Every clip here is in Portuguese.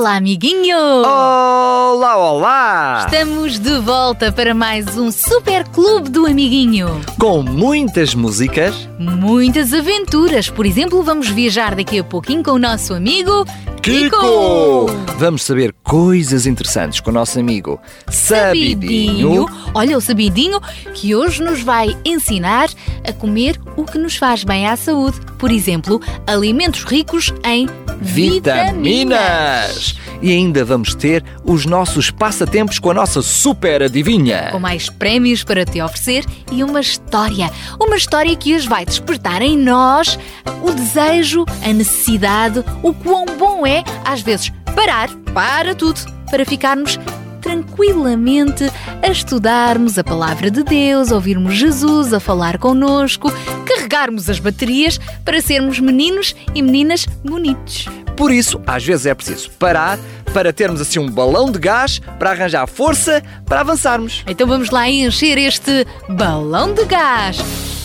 Olá, amiguinho! Olá, olá! Estamos de volta para mais um Super Clube do Amiguinho. Com muitas músicas, Muitas aventuras. Por exemplo, vamos viajar daqui a pouquinho com o nosso amigo Kiko! Vamos saber coisas interessantes com o nosso amigo Sabidinho. Olha, o Sabidinho que hoje nos vai ensinar a comer o que nos faz bem à saúde. Por exemplo, alimentos ricos em Vitaminas! E ainda vamos ter os nossos passatempos com a nossa super adivinha. Com mais prémios para te oferecer e uma história. Uma história que hoje vai despertar em nós o desejo, a necessidade, o quão bom é, às vezes, parar, para tudo, para ficarmos tranquilamente a estudarmos a palavra de Deus, ouvirmos Jesus a falar connosco, carregarmos as baterias para sermos meninos e meninas bonitos. Por isso, às vezes é preciso parar para termos assim um balão de gás para arranjar força para avançarmos. Então vamos lá encher este balão de gás.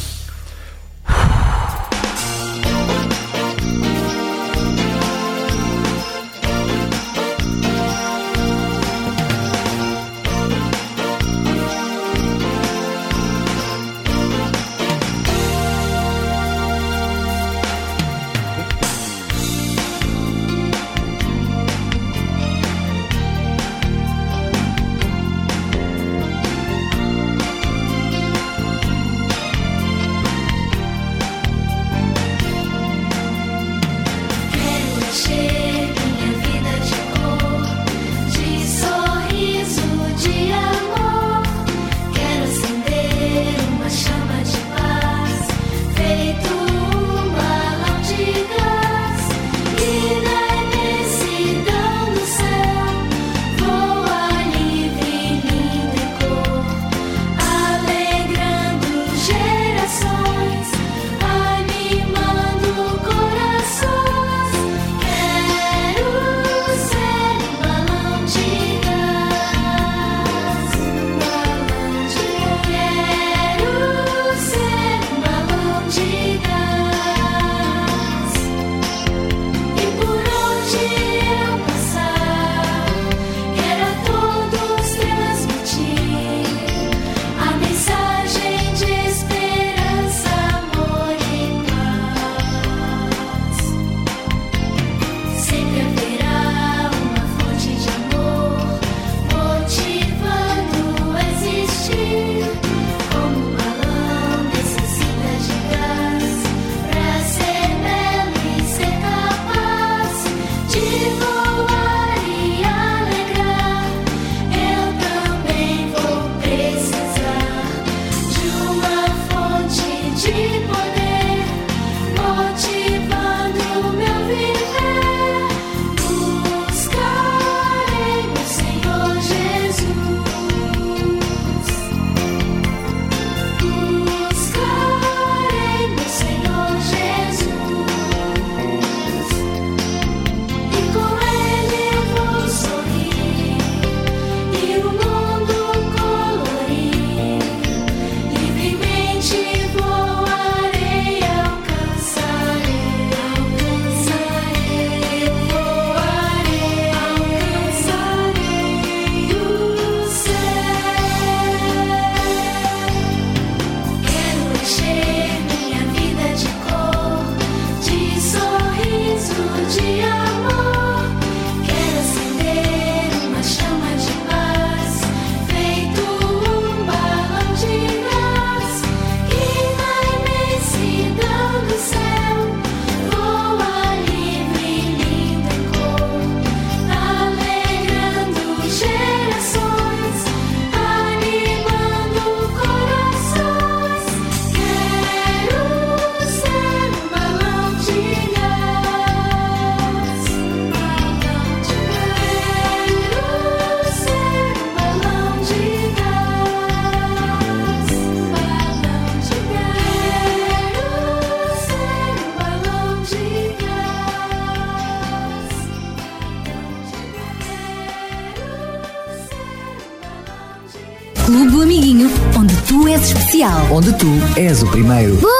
Onde tu és o primeiro. Boa!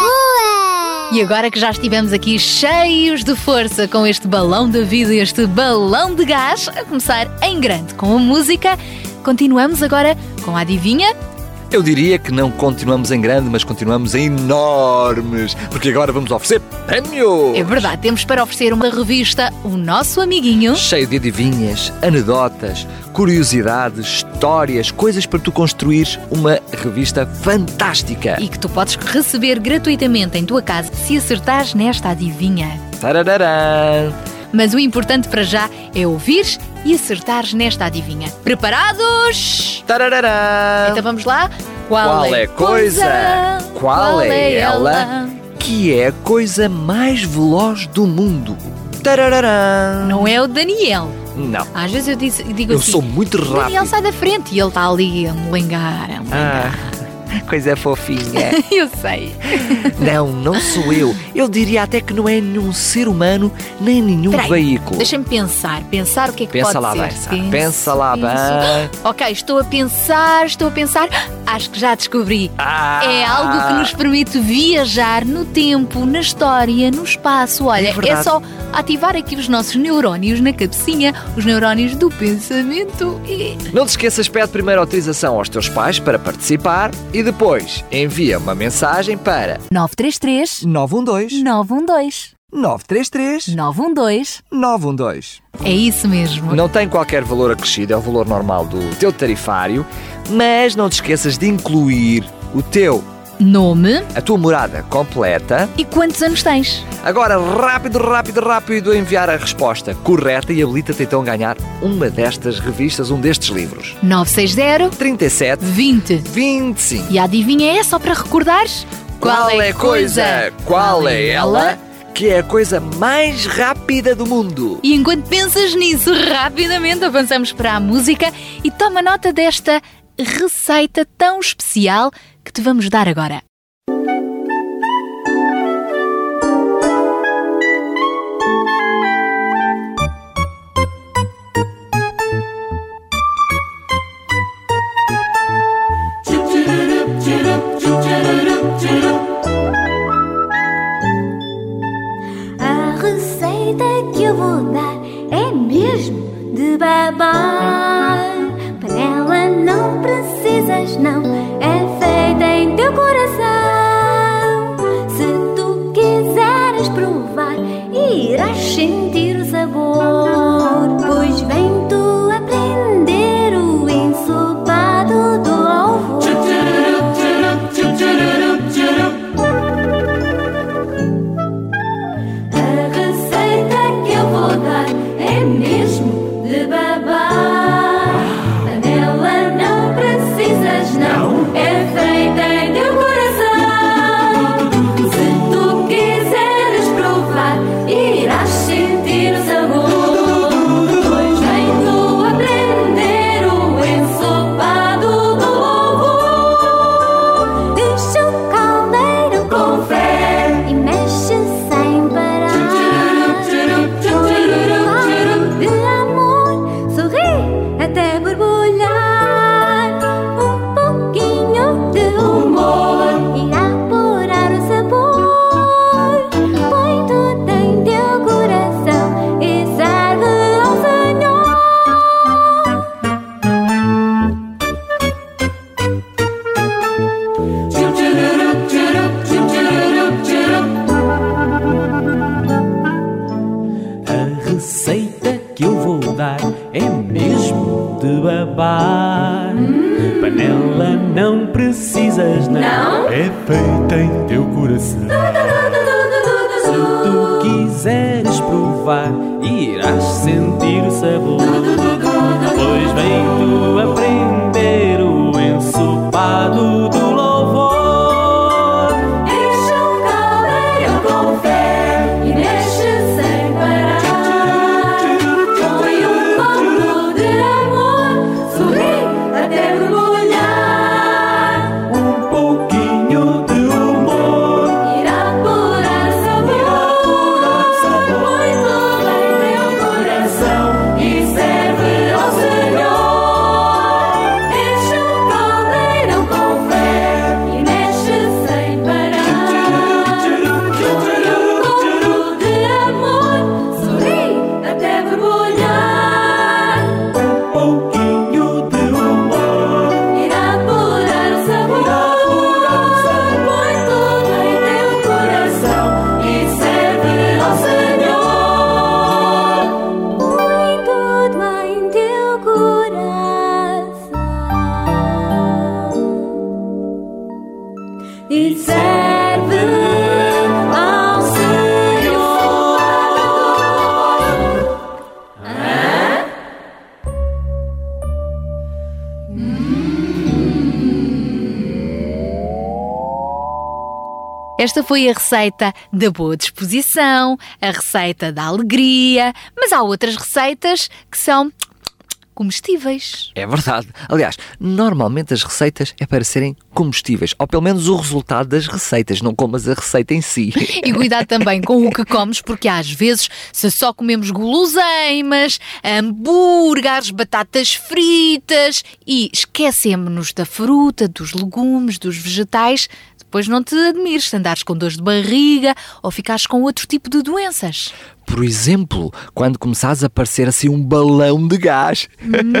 Boa! E agora que já estivemos aqui cheios de força com este balão da vida, este balão de gás, a começar em grande com a música, continuamos agora com a adivinha Eu diria que não continuamos em grande, mas continuamos em enormes, porque agora vamos oferecer prémio! É verdade, temos para oferecer uma revista O Nosso Amiguinho. Cheio de adivinhas, anedotas, curiosidades, histórias, coisas para tu construires uma revista fantástica. E que tu podes receber gratuitamente em tua casa se acertares nesta adivinha. Tarararã. Mas o importante para já é ouvires e acertares nesta adivinha. Preparados? Tarararã. Então vamos lá? Qual é coisa? Qual é ela? Que é a coisa mais veloz do mundo? Tarararã. Não é o Daniel. Não. Às vezes eu digo, digo Eu assim: sou muito Daniel, rápido. sai da frente. E ele está ali a molengar. A. Ah, coisa fofinha. Eu sei. Não, não sou eu. Eu diria até que não é nenhum ser humano nem nenhum Espera aí, veículo. Deixa-me pensar. Pensar o que é que Pensa pode lá ser. bem, Sá. Penso, Pensa lá bem. Ok, estou a pensar, estou a pensar. Acho que já descobri. Ah. É algo que nos permite viajar no tempo, na história, no espaço. Olha, É é, só ativar aqui os nossos neurónios na cabecinha, os neurónios do pensamento e. Não te esqueças, pede primeiro autorização aos teus pais para participar e depois envia uma mensagem para 933 912 912 933 912 912. É isso mesmo. Não tem qualquer valor acrescido, é o valor normal do teu tarifário, mas não te esqueças de incluir o teu, Nome a tua morada completa. e quantos anos tens? Agora, rápido, rápido, rápido, enviar a resposta correta e habilita-te então a ganhar uma destas revistas, um destes livros. 960 37 20. 25. E a adivinha é só para recordares? Qual é a coisa? Qual é ela? Que é a coisa mais rápida do mundo. E enquanto pensas nisso, rapidamente avançamos para a música e toma nota desta receita tão especial que te vamos dar agora. A receita que eu vou dar é mesmo de babar. Precisas, não, é feita em teu coração. Se tu quiseres provar, irás sentir o sabor. Esta foi a receita da boa disposição, a receita da alegria, mas há outras receitas que são comestíveis. É verdade. Aliás, normalmente as receitas é para serem comestíveis, ou pelo menos o resultado das receitas, não comas a receita em si. E cuidado também com o que comes, porque às vezes, se só comemos guloseimas, hambúrgueres, batatas fritas e esquecemos-nos da fruta, dos legumes, dos vegetais, depois não te admires se andares com dores de barriga ou ficares com outro tipo de doenças. Por exemplo, quando começares a parecer assim um balão de gás,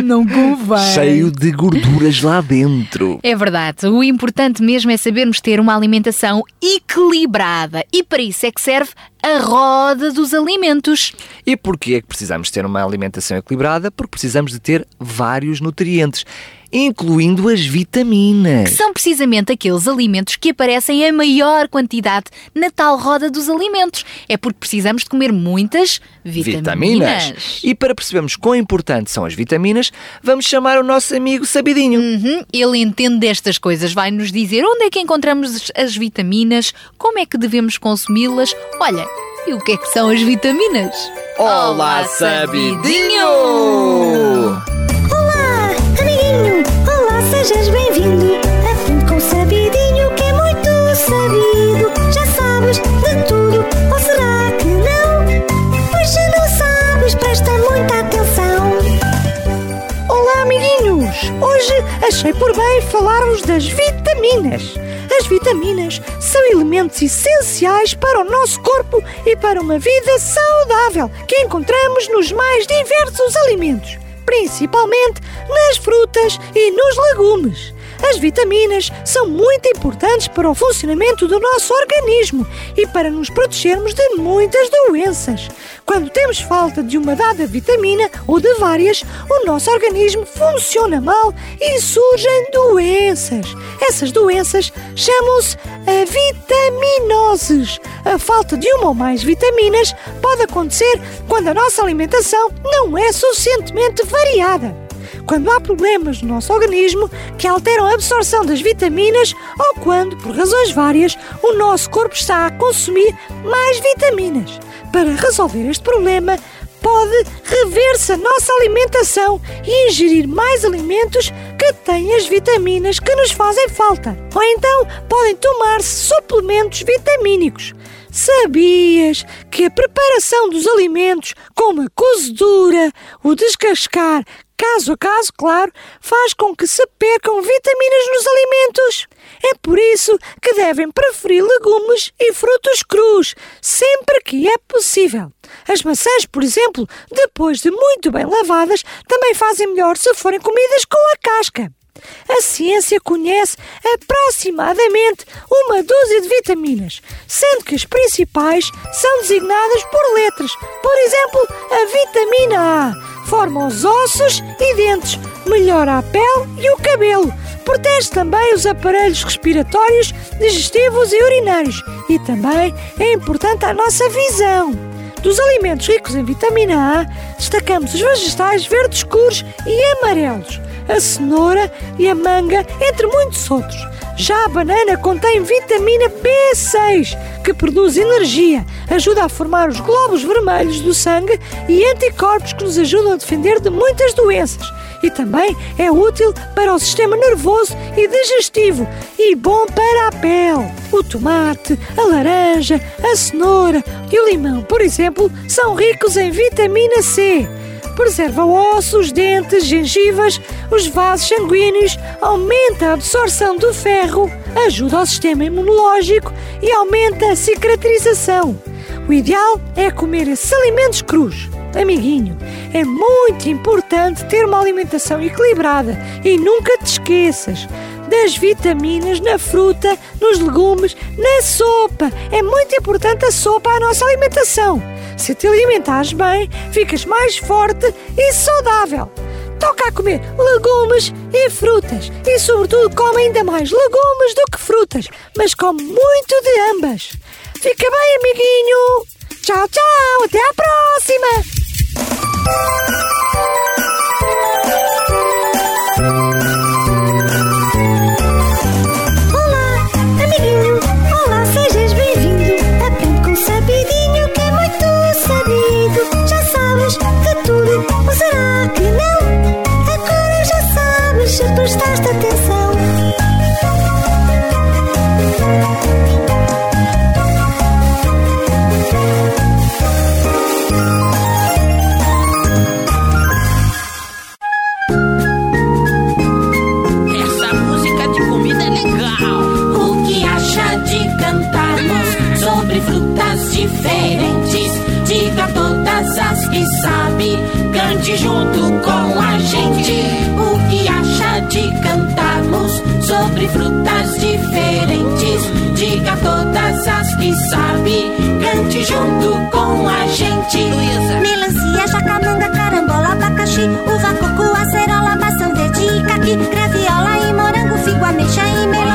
Não convém. cheio de gorduras lá dentro. É verdade. O importante mesmo é sabermos ter uma alimentação equilibrada e para isso é que serve a roda dos alimentos. E porquê é que precisamos ter uma alimentação equilibrada? Porque precisamos de ter vários nutrientes, incluindo as vitaminas. Que são precisamente aqueles alimentos que aparecem em maior quantidade na tal roda dos alimentos. É porque precisamos de comer muitas vitaminas. E para percebermos quão importantes são as vitaminas, vamos chamar o nosso amigo Sabidinho. Uhum, Ele entende destas coisas, vai nos dizer onde é que encontramos as vitaminas, como é que devemos consumi-las. Olha, e o que é que são as vitaminas? Olá, Sabidinho! Sejas bem-vindo! Aprende com o Sabidinho que é muito sabido. Já sabes de tudo, ou será que não? Pois se não sabes, presta muita atenção. Olá, amiguinhos! Hoje achei por bem falar-vos das vitaminas. As vitaminas são elementos essenciais para o nosso corpo e para uma vida saudável que encontramos nos mais diversos alimentos, principalmente nas frutas e nos legumes. As vitaminas são muito importantes para o funcionamento do nosso organismo e para nos protegermos de muitas doenças. Quando temos falta de uma dada vitamina ou de várias, o nosso organismo funciona mal e surgem doenças. Essas doenças chamam-se a vitaminoses. A falta de uma ou mais vitaminas pode acontecer quando a nossa alimentação não é suficientemente variada quando há problemas no nosso organismo que alteram a absorção das vitaminas ou quando, por razões várias, o nosso corpo está a consumir mais vitaminas. Para resolver este problema, pode rever-se a nossa alimentação e ingerir mais alimentos que têm as vitaminas que nos fazem falta. Ou então podem tomar-se suplementos vitamínicos. Sabias que a preparação dos alimentos, como a cozedura, o descascar, caso a caso, claro, faz com que se percam vitaminas nos alimentos? É por isso que devem preferir legumes e frutos crus, sempre que é possível. As maçãs, por exemplo, depois de muito bem lavadas, também fazem melhor se forem comidas com a casca. A ciência conhece aproximadamente uma dúzia de vitaminas, sendo que as principais são designadas por letras. Por exemplo, a vitamina A forma os ossos e dentes, melhora a pele e o cabelo, protege também os aparelhos respiratórios, digestivos e urinários e também é importante à nossa visão. Dos alimentos ricos em vitamina A, destacamos os vegetais verdes escuros e amarelos, a cenoura e a manga, entre muitos outros. Já a banana contém vitamina B6, que produz energia, ajuda a formar os glóbulos vermelhos do sangue e anticorpos que nos ajudam a defender de muitas doenças. E também é útil para o sistema nervoso e digestivo e bom para a pele. O tomate, a laranja, a cenoura e o limão, por exemplo, são ricos em vitamina C preserva ossos, dentes, gengivas, os vasos sanguíneos, aumenta a absorção do ferro, ajuda ao sistema imunológico e aumenta a cicatrização. O ideal é comer esses alimentos crus. Amiguinho, é muito importante ter uma alimentação equilibrada e nunca te esqueças das vitaminas na fruta, nos legumes, na sopa. É muito importante a sopa à nossa alimentação. Se te alimentares bem, ficas mais forte e saudável. toca a comer legumes e frutas. E, sobretudo, come ainda mais legumes do que frutas, mas come muito de ambas. Fica bem, amiguinho! Tchau, tchau! Até à próxima! Atenção. Essa música de comida é legal. O que acha de cantarmos sobre frutas diferentes? Diga todas as que sabe, cante junto com de cantarmos sobre frutas diferentes? Diga todas as que sabe, cante junto com a gente. Melancia, jacamanga, carambola, abacaxi, uva, coco, acerola, maçã verde, caqui, graviola e morango, figo, ameixa e melão,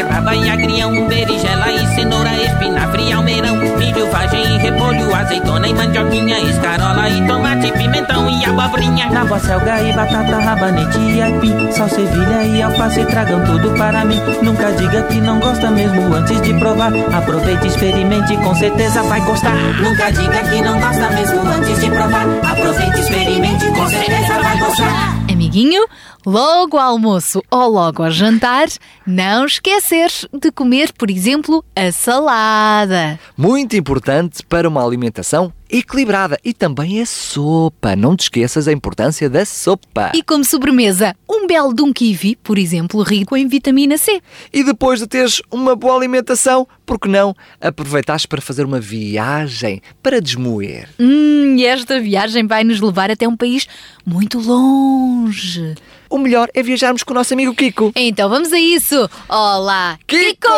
beterraba e agrião, berinjela e cenoura, espinafre, almeirão, milho, vagem e repolho, azeitona e mandioquinha, escarola e tomate, pimentão e abobrinha. Tábua, selga e batata, rabanete e aipim Sal, sevilha e alface, tragam tudo para mim Nunca diga que não gosta mesmo antes de provar Aproveite, experimente, com certeza vai gostar Nunca diga que não gosta mesmo antes de provar. Aproveite, experimente, com certeza vai gostar. Amiguinho, logo ao almoço ou logo ao jantar, não esquecer de comer, por exemplo, a salada. Muito importante para uma alimentação equilibrada. E também a sopa. Não te esqueças a importância da sopa. E como sobremesa, um belo de um kiwi, por exemplo, rico em vitamina C. E depois de teres uma boa alimentação, por que não aproveitares para fazer uma viagem para desmoer? Hum, e esta viagem vai nos levar até um país muito longe. O melhor é viajarmos com o nosso amigo Kiko. Então vamos a isso. Olá, Kiko!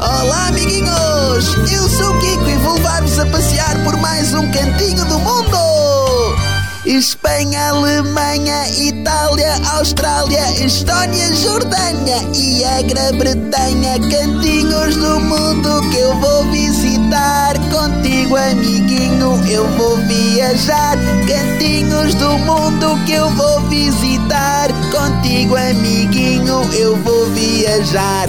Olá, amiguinhos! Eu a passear por mais um cantinho do mundo! Espanha, Alemanha, Itália, Austrália, Estónia, Jordânia e a Grã-Bretanha, cantinhos do mundo que eu vou visitar. Contigo, amiguinho, eu vou viajar. Cantinhos do mundo que eu vou visitar. Contigo, amiguinho, eu vou viajar.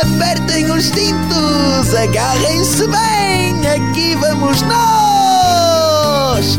Apertem os cintos, agarrem-se bem, aqui vamos nós!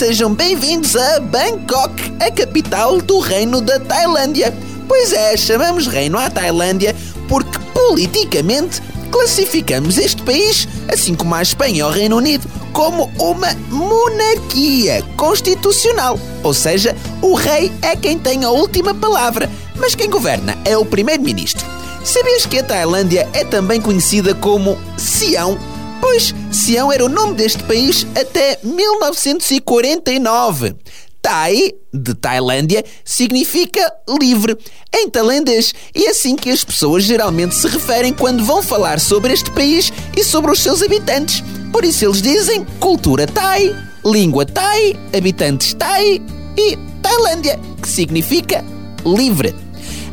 Sejam bem-vindos a Bangkok, a capital do Reino da Tailândia. Pois é, chamamos Reino à Tailândia porque politicamente classificamos este país, assim como a Espanha e o Reino Unido, como uma monarquia constitucional. Ou seja, o rei é quem tem a última palavra, mas quem governa é o primeiro-ministro. Sabias que a Tailândia é também conhecida como Sião? Pois Sião era o nome deste país até 1949. Thai, de Tailândia, significa livre em tailandês e é assim que as pessoas geralmente se referem quando vão falar sobre este país e sobre os seus habitantes. Por isso eles dizem cultura Thai, língua Thai, habitantes Thai e Tailândia, que significa livre.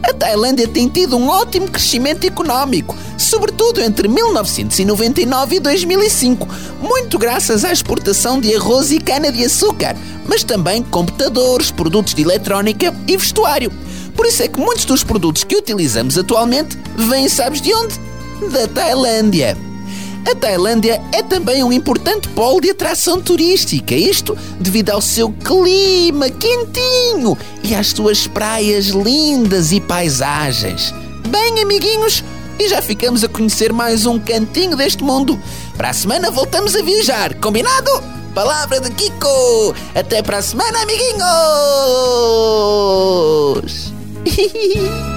A Tailândia tem tido um ótimo crescimento económico, sobretudo entre 1999 e 2005, muito graças à exportação de arroz e cana-de-açúcar, mas também computadores, produtos de eletrónica e vestuário. Por isso é que muitos dos produtos que utilizamos atualmente vêm, sabes de onde? Da Tailândia. A Tailândia é também um importante polo de atração turística, isto devido ao seu clima quentinho e às suas praias lindas e paisagens. Bem, amiguinhos, e já ficamos a conhecer mais um cantinho deste mundo. Para a semana voltamos a viajar, combinado? Palavra de Kiko! Até para a semana, amiguinhos!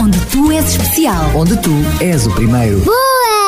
Onde tu és especial. Onde tu és o primeiro. Gostamos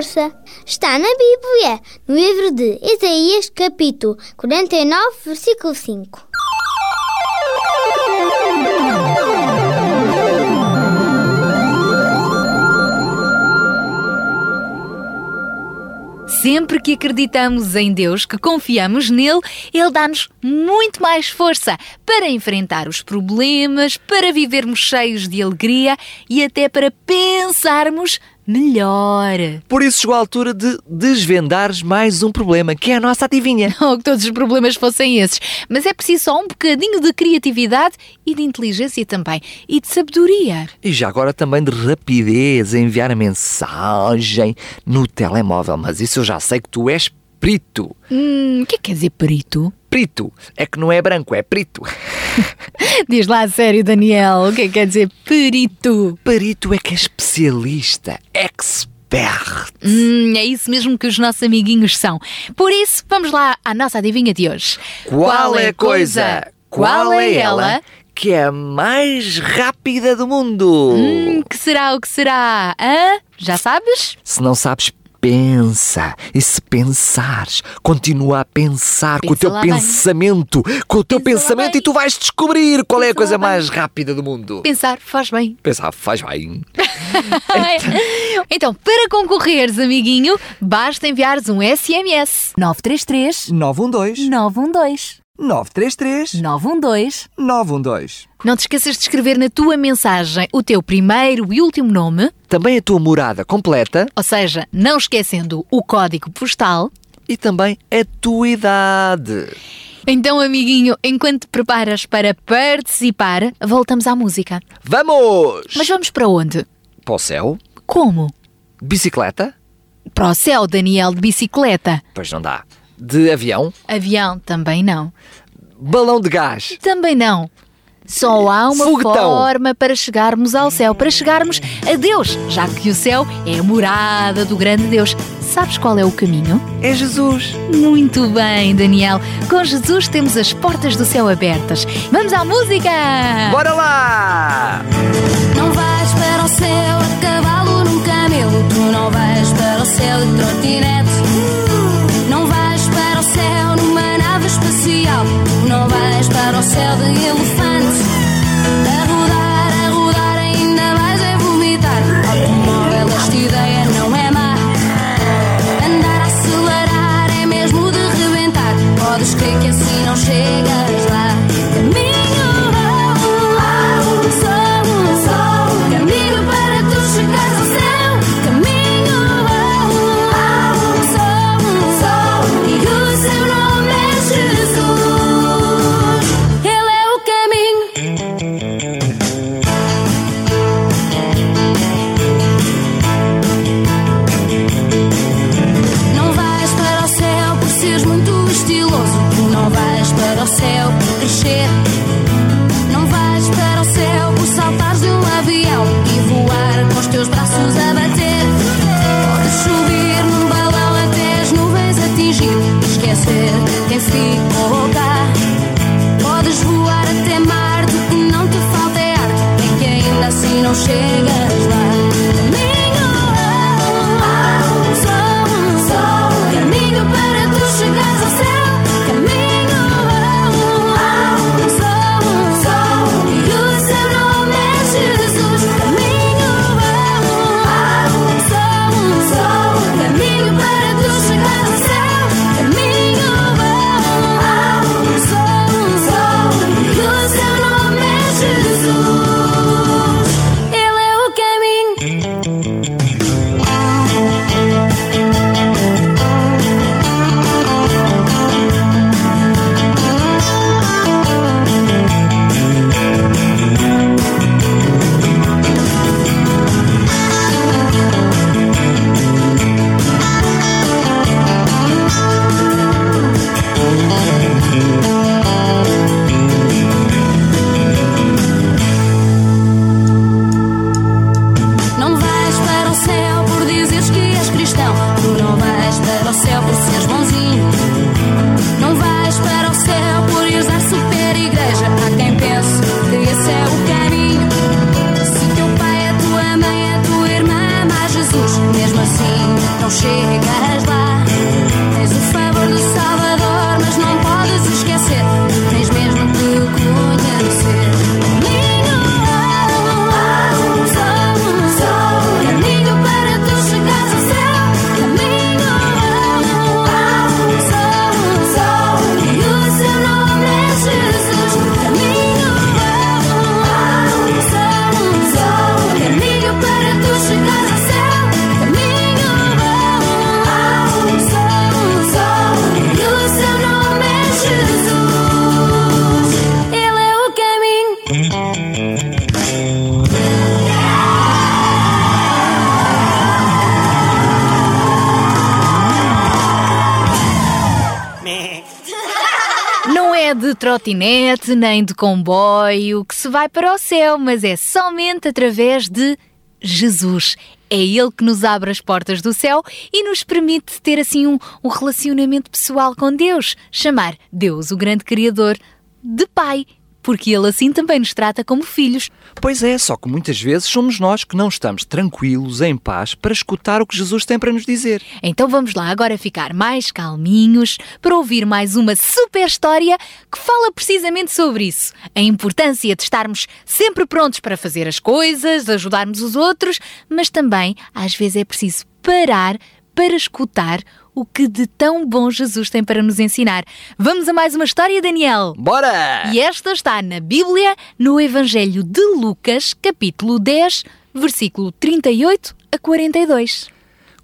força. Está na Bíblia, no livro de Isaías, capítulo 49, versículo 5. Sempre que acreditamos em Deus, que confiamos nele, Ele dá-nos muito mais força para enfrentar os problemas, para vivermos cheios de alegria e até para pensarmos melhor. Por isso chegou a altura de desvendares mais um problema, que é a nossa adivinha. Ou que todos os problemas fossem esses. Mas é preciso só um bocadinho de criatividade e de inteligência também. E de sabedoria. E já agora também de rapidez em enviar a mensagem no telemóvel. Mas isso eu já sei que tu és perito. Hum, o que é que quer dizer perito? Perito. É que não é branco, é preto. Diz lá a sério, Daniel, o que é que quer dizer perito? Perito é que é especialista, expert. Hum, é isso mesmo que os nossos amiguinhos são. Por isso, vamos lá à nossa adivinha de hoje. Qual, é a coisa? Qual é ela? Que é a mais rápida do mundo. Hum, que será o que será? Hã? Já sabes? Se não sabes, pensa. E se pensares, continua a pensar com o teu lá bem. pensamento, com o teu Pensa pensamento e tu vais descobrir qual é a Pensa coisa lá bem. mais rápida do mundo. Pensar faz bem. Pensar, faz bem. então, para concorreres, amiguinho, basta enviares um SMS. 933 912 912 933 912 912. Não te esqueças de escrever na tua mensagem o teu primeiro e último nome, Também a tua morada completa ou seja, não esquecendo o código postal. e também a tua idade. Então, amiguinho, enquanto te preparas para participar, voltamos à música. Vamos! Mas vamos para onde? Para o céu? Como? Bicicleta? Para o céu, Daniel, de bicicleta. Pois não dá. De avião? Avião, também não. Balão de gás? Também não. Só há uma Foguetão. forma para chegarmos ao céu, para chegarmos a Deus, já que o céu é a morada do grande Deus. Sabes qual é o caminho? É Jesus. Muito bem, Daniel. Com Jesus temos as portas do céu abertas. Vamos à música! Bora lá! Não vais para o céu a cavalo num camelo. Tu não vais para o céu de trotinete. Vais para o céu trotinete nem de comboio que se vai para o céu, mas é somente através de Jesus. É Ele que nos abre as portas do céu e nos permite ter assim um, um relacionamento pessoal com Deus. Chamar Deus, o grande Criador, de Pai porque Ele assim também nos trata como filhos. Pois é, só que muitas vezes somos nós que não estamos tranquilos, em paz, para escutar o que Jesus tem para nos dizer. Então vamos lá agora ficar mais calminhos para ouvir mais uma super história que fala precisamente sobre isso. A importância de estarmos sempre prontos para fazer as coisas, ajudarmos os outros, mas também às vezes é preciso parar para escutar o que de tão bom Jesus tem para nos ensinar. Vamos a mais uma história, Daniel? Bora! E esta está na Bíblia, no Evangelho de Lucas, capítulo 10, versículo 38 a 42.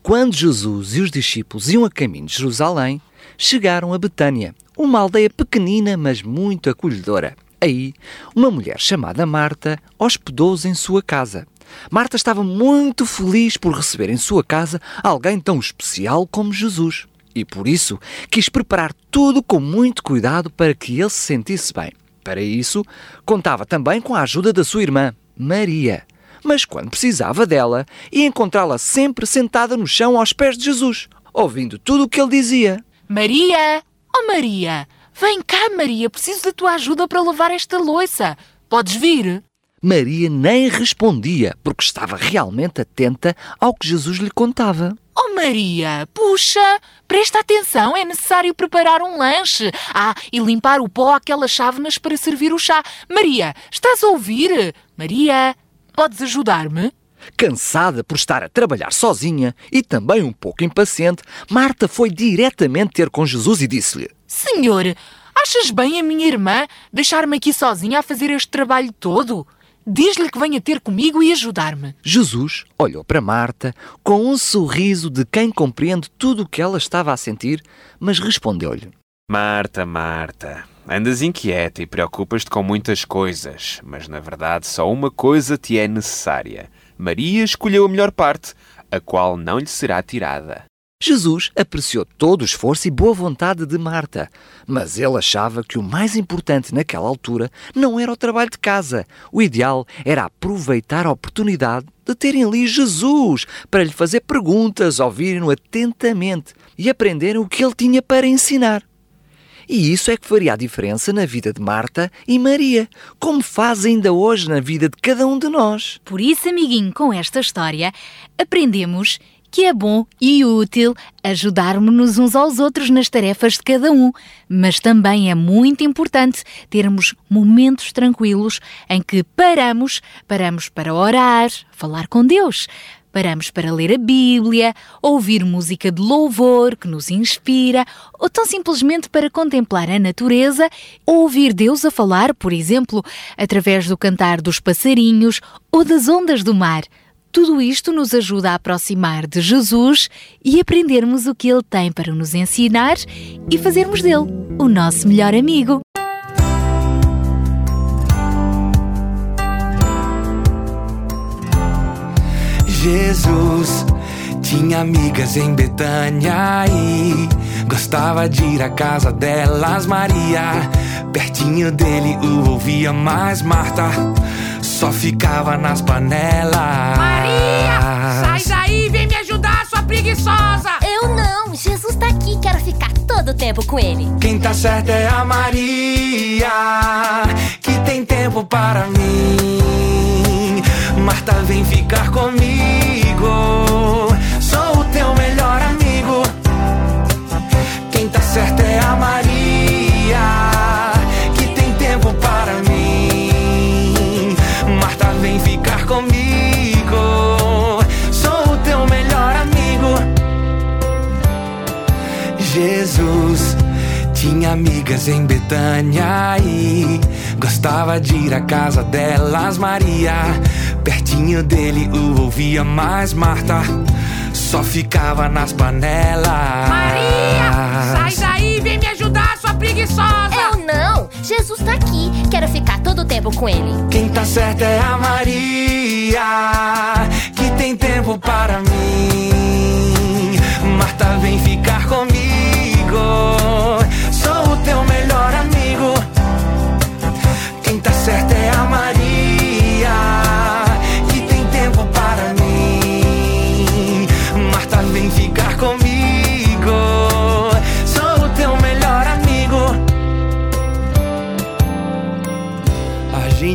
Quando Jesus e os discípulos iam a caminho de Jerusalém, chegaram a Betânia, uma aldeia pequenina, mas muito acolhedora. Aí, uma mulher chamada Marta hospedou-os em sua casa. Marta estava muito feliz por receber em sua casa alguém tão especial como Jesus. E por isso quis preparar tudo com muito cuidado para que ele se sentisse bem. Para isso, contava também com a ajuda da sua irmã, Maria. Mas quando precisava dela, ia encontrá-la sempre sentada no chão aos pés de Jesus, ouvindo tudo o que ele dizia. Maria! Oh Maria! Vem cá, Maria, preciso da tua ajuda para lavar esta louça. Podes vir? Maria nem respondia, porque estava realmente atenta ao que Jesus lhe contava. Oh Maria, puxa, presta atenção, é necessário preparar um lanche. Ah, e limpar o pó àquelas chávenas para servir o chá. Maria, estás a ouvir? Maria, podes ajudar-me? Cansada por estar a trabalhar sozinha e também um pouco impaciente, Marta foi diretamente ter com Jesus e disse-lhe: Senhor, achas bem a minha irmã deixar-me aqui sozinha a fazer este trabalho todo? Diz-lhe que venha ter comigo e ajudar-me. Jesus olhou para Marta com um sorriso de quem compreende tudo o que ela estava a sentir, mas respondeu-lhe: Marta, Marta, andas inquieta e preocupas-te com muitas coisas, mas na verdade só uma coisa te é necessária. Maria escolheu a melhor parte, a qual não lhe será tirada. Jesus apreciou todo o esforço e boa vontade de Marta, mas ele achava que o mais importante naquela altura não era o trabalho de casa. O ideal era aproveitar a oportunidade de terem ali Jesus para lhe fazer perguntas, ouvirem-no atentamente e aprenderem o que ele tinha para ensinar. E isso é que faria a diferença na vida de Marta e Maria, como faz ainda hoje na vida de cada um de nós. Por isso, amiguinho, com esta história, aprendemos que é bom e útil ajudarmos-nos uns aos outros nas tarefas de cada um, mas também é muito importante termos momentos tranquilos em que paramos, paramos para orar, falar com Deus. Paramos para ler a Bíblia, ouvir música de louvor que nos inspira, ou tão simplesmente para contemplar a natureza ou ouvir Deus a falar, por exemplo, através do cantar dos passarinhos ou das ondas do mar. Tudo isto nos ajuda a aproximar de Jesus e aprendermos o que Ele tem para nos ensinar e fazermos dele o nosso melhor amigo. Jesus tinha amigas em Betânia e gostava de ir à casa delas. Maria, pertinho dele, o ouvia mais. Marta só ficava nas panelas. Maria, sai daí, vem me ajudar, sua preguiçosa. Eu não, Jesus tá aqui, quero ficar todo o tempo com ele. Quem tá certo é a Maria, que tem tempo para mim. Marta, vem ficar comigo. Sou o teu melhor tinha amigas em Betânia e gostava de ir à casa delas. Maria, pertinho dele, o ouvia mais. Marta só ficava nas panelas. Maria, sai daí, vem me ajudar, sua preguiçosa. Eu não, Jesus tá aqui, quero ficar todo o tempo com ele. Quem tá certo é a Maria, que tem tempo para mim. Marta, vem ficar comigo. tá certa é a Maria.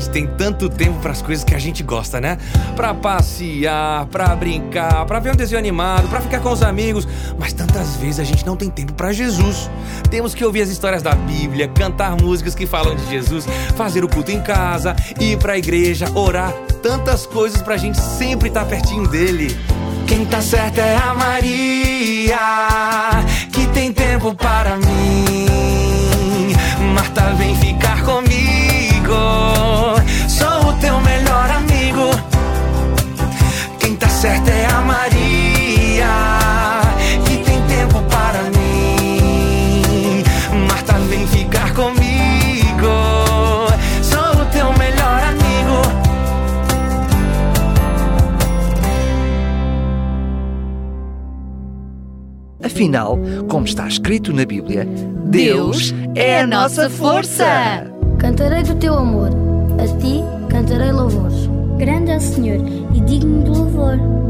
Tem tanto tempo para as coisas que a gente gosta, né? Pra passear, pra brincar, pra ver um desenho animado, pra ficar com os amigos, mas tantas vezes a gente não tem tempo para Jesus. Temos que ouvir as histórias da Bíblia, cantar músicas que falam de Jesus, fazer o culto em casa, ir pra igreja, orar, tantas coisas pra gente sempre estar pertinho dele. Quem tá certa é a Maria, que tem tempo para mim. Marta, vem ficar. Sou o teu melhor amigo. Quem tá certa é a Maria, que tem tempo para mim. Marta, vem ficar comigo. Sou o teu melhor amigo. Afinal, como está escrito na Bíblia, Deus é a nossa força. Cantarei do teu amor, a ti cantarei louvores. Grande é o Senhor e digno de louvor.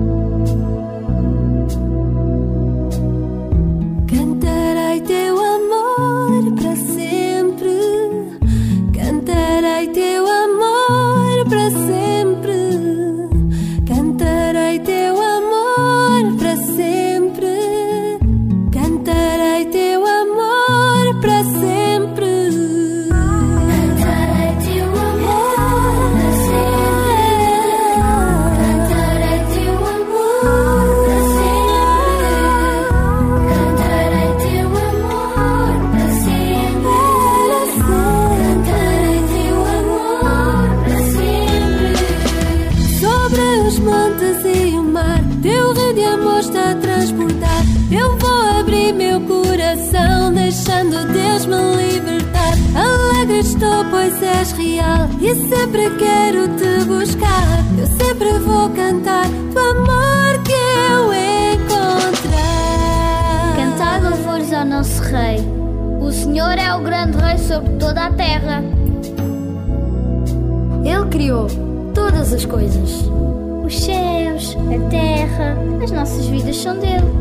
É o grande Rei sobre toda a terra. Ele criou todas as coisas. Os céus, a terra, as nossas vidas são dele.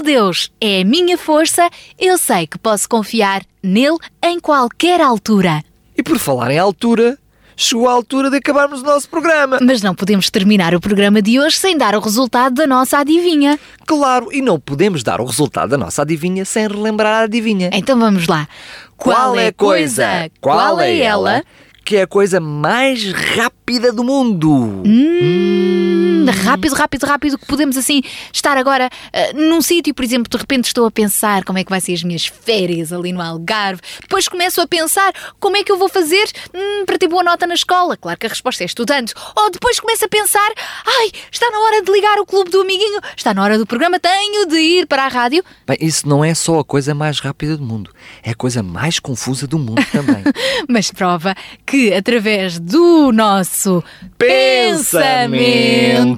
Meu Deus é a minha força, eu sei que posso confiar nele em qualquer altura. E por falar em altura, chegou a altura de acabarmos o nosso programa. Mas não podemos terminar o programa de hoje sem dar o resultado da nossa adivinha. Claro, e não podemos dar o resultado da nossa adivinha sem relembrar a adivinha. Então vamos lá. Qual é a coisa, qual é ela, que é a coisa mais rápida do mundo? Hum, rápido, rápido, rápido, que podemos assim estar agora uh, num sítio, por exemplo, de repente estou a pensar como é que vai ser as minhas férias ali no Algarve. Depois começo a pensar como é que eu vou fazer hum, para ter boa nota na escola. Claro que a resposta é estudante. Ou depois começo a pensar, ai, está na hora de ligar o clube do amiguinho, está na hora do programa, tenho de ir para a rádio. Bem, isso não é só a coisa mais rápida do mundo, é a coisa mais confusa do mundo também. Mas prova que através do nosso pensamento,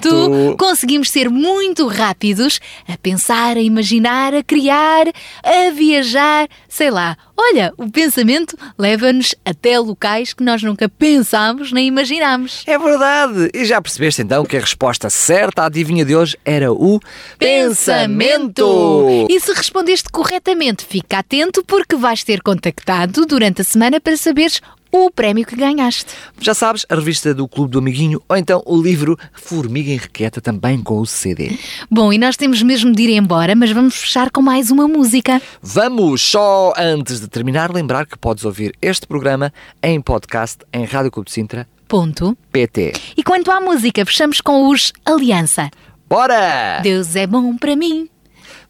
conseguimos ser muito rápidos a pensar, a imaginar, a criar, a viajar, sei lá. Olha, o pensamento leva-nos até locais que nós nunca pensámos nem imaginámos. É verdade! E já percebeste então que a resposta certa à adivinha de hoje era o pensamento! E se respondeste corretamente, fica atento porque vais ser contactado durante a semana para saberes o prémio que ganhaste. Já sabes, a revista do Clube do Amiguinho ou então o livro Formiga Enriqueta também com o CD. Bom, e nós temos mesmo de ir embora, mas vamos fechar com mais uma música. Vamos! Só antes de terminar, lembrar que podes ouvir este programa em podcast em Rádio Clube de Sintra. Ponto. PT. E quanto à música, fechamos com os Aliança. Bora! Deus é bom para mim.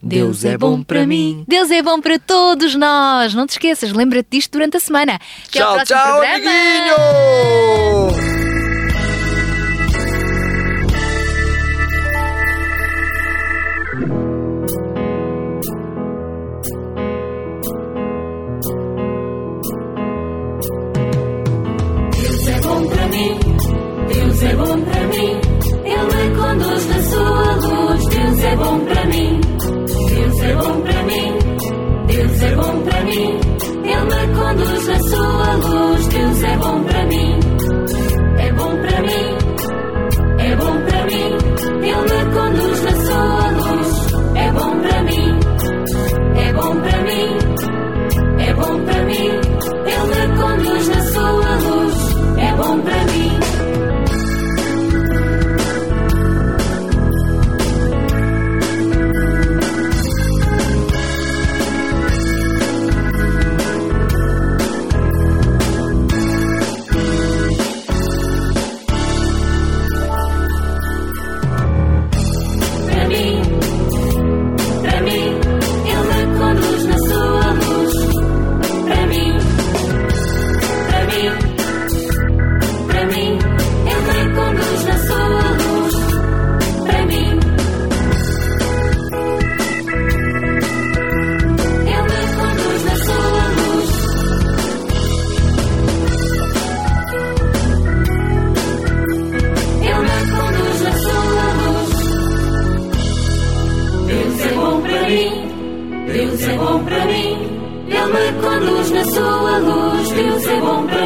Deus é bom para mim. Deus é bom para todos nós. Não te esqueças, lembra-te disto durante a semana. Até Tchau, tchau, programa. amiguinho!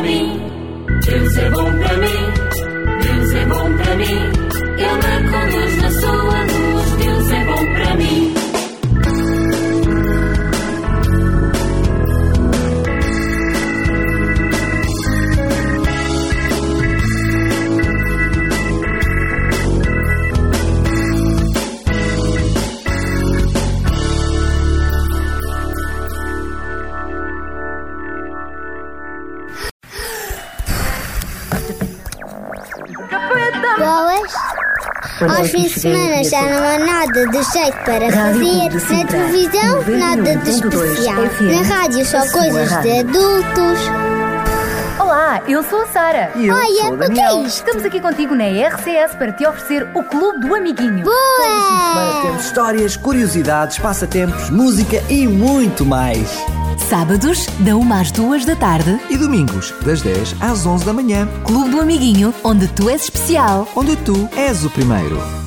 É bom nada de jeito para fazer. Na televisão, nada de especial. Na rádio, só coisas de adultos. Olá, eu sou a Sara. E eu Olha, sou o o que é Daniel. isto? Estamos aqui contigo na RCS para te oferecer o Clube do Amiguinho. Boa! Temos histórias, curiosidades, passatempos, música e muito mais. Sábados, da 1 às 2 da tarde. E domingos, das 10 às 11 da manhã. Clube do Amiguinho, onde tu és especial. Onde tu és o primeiro.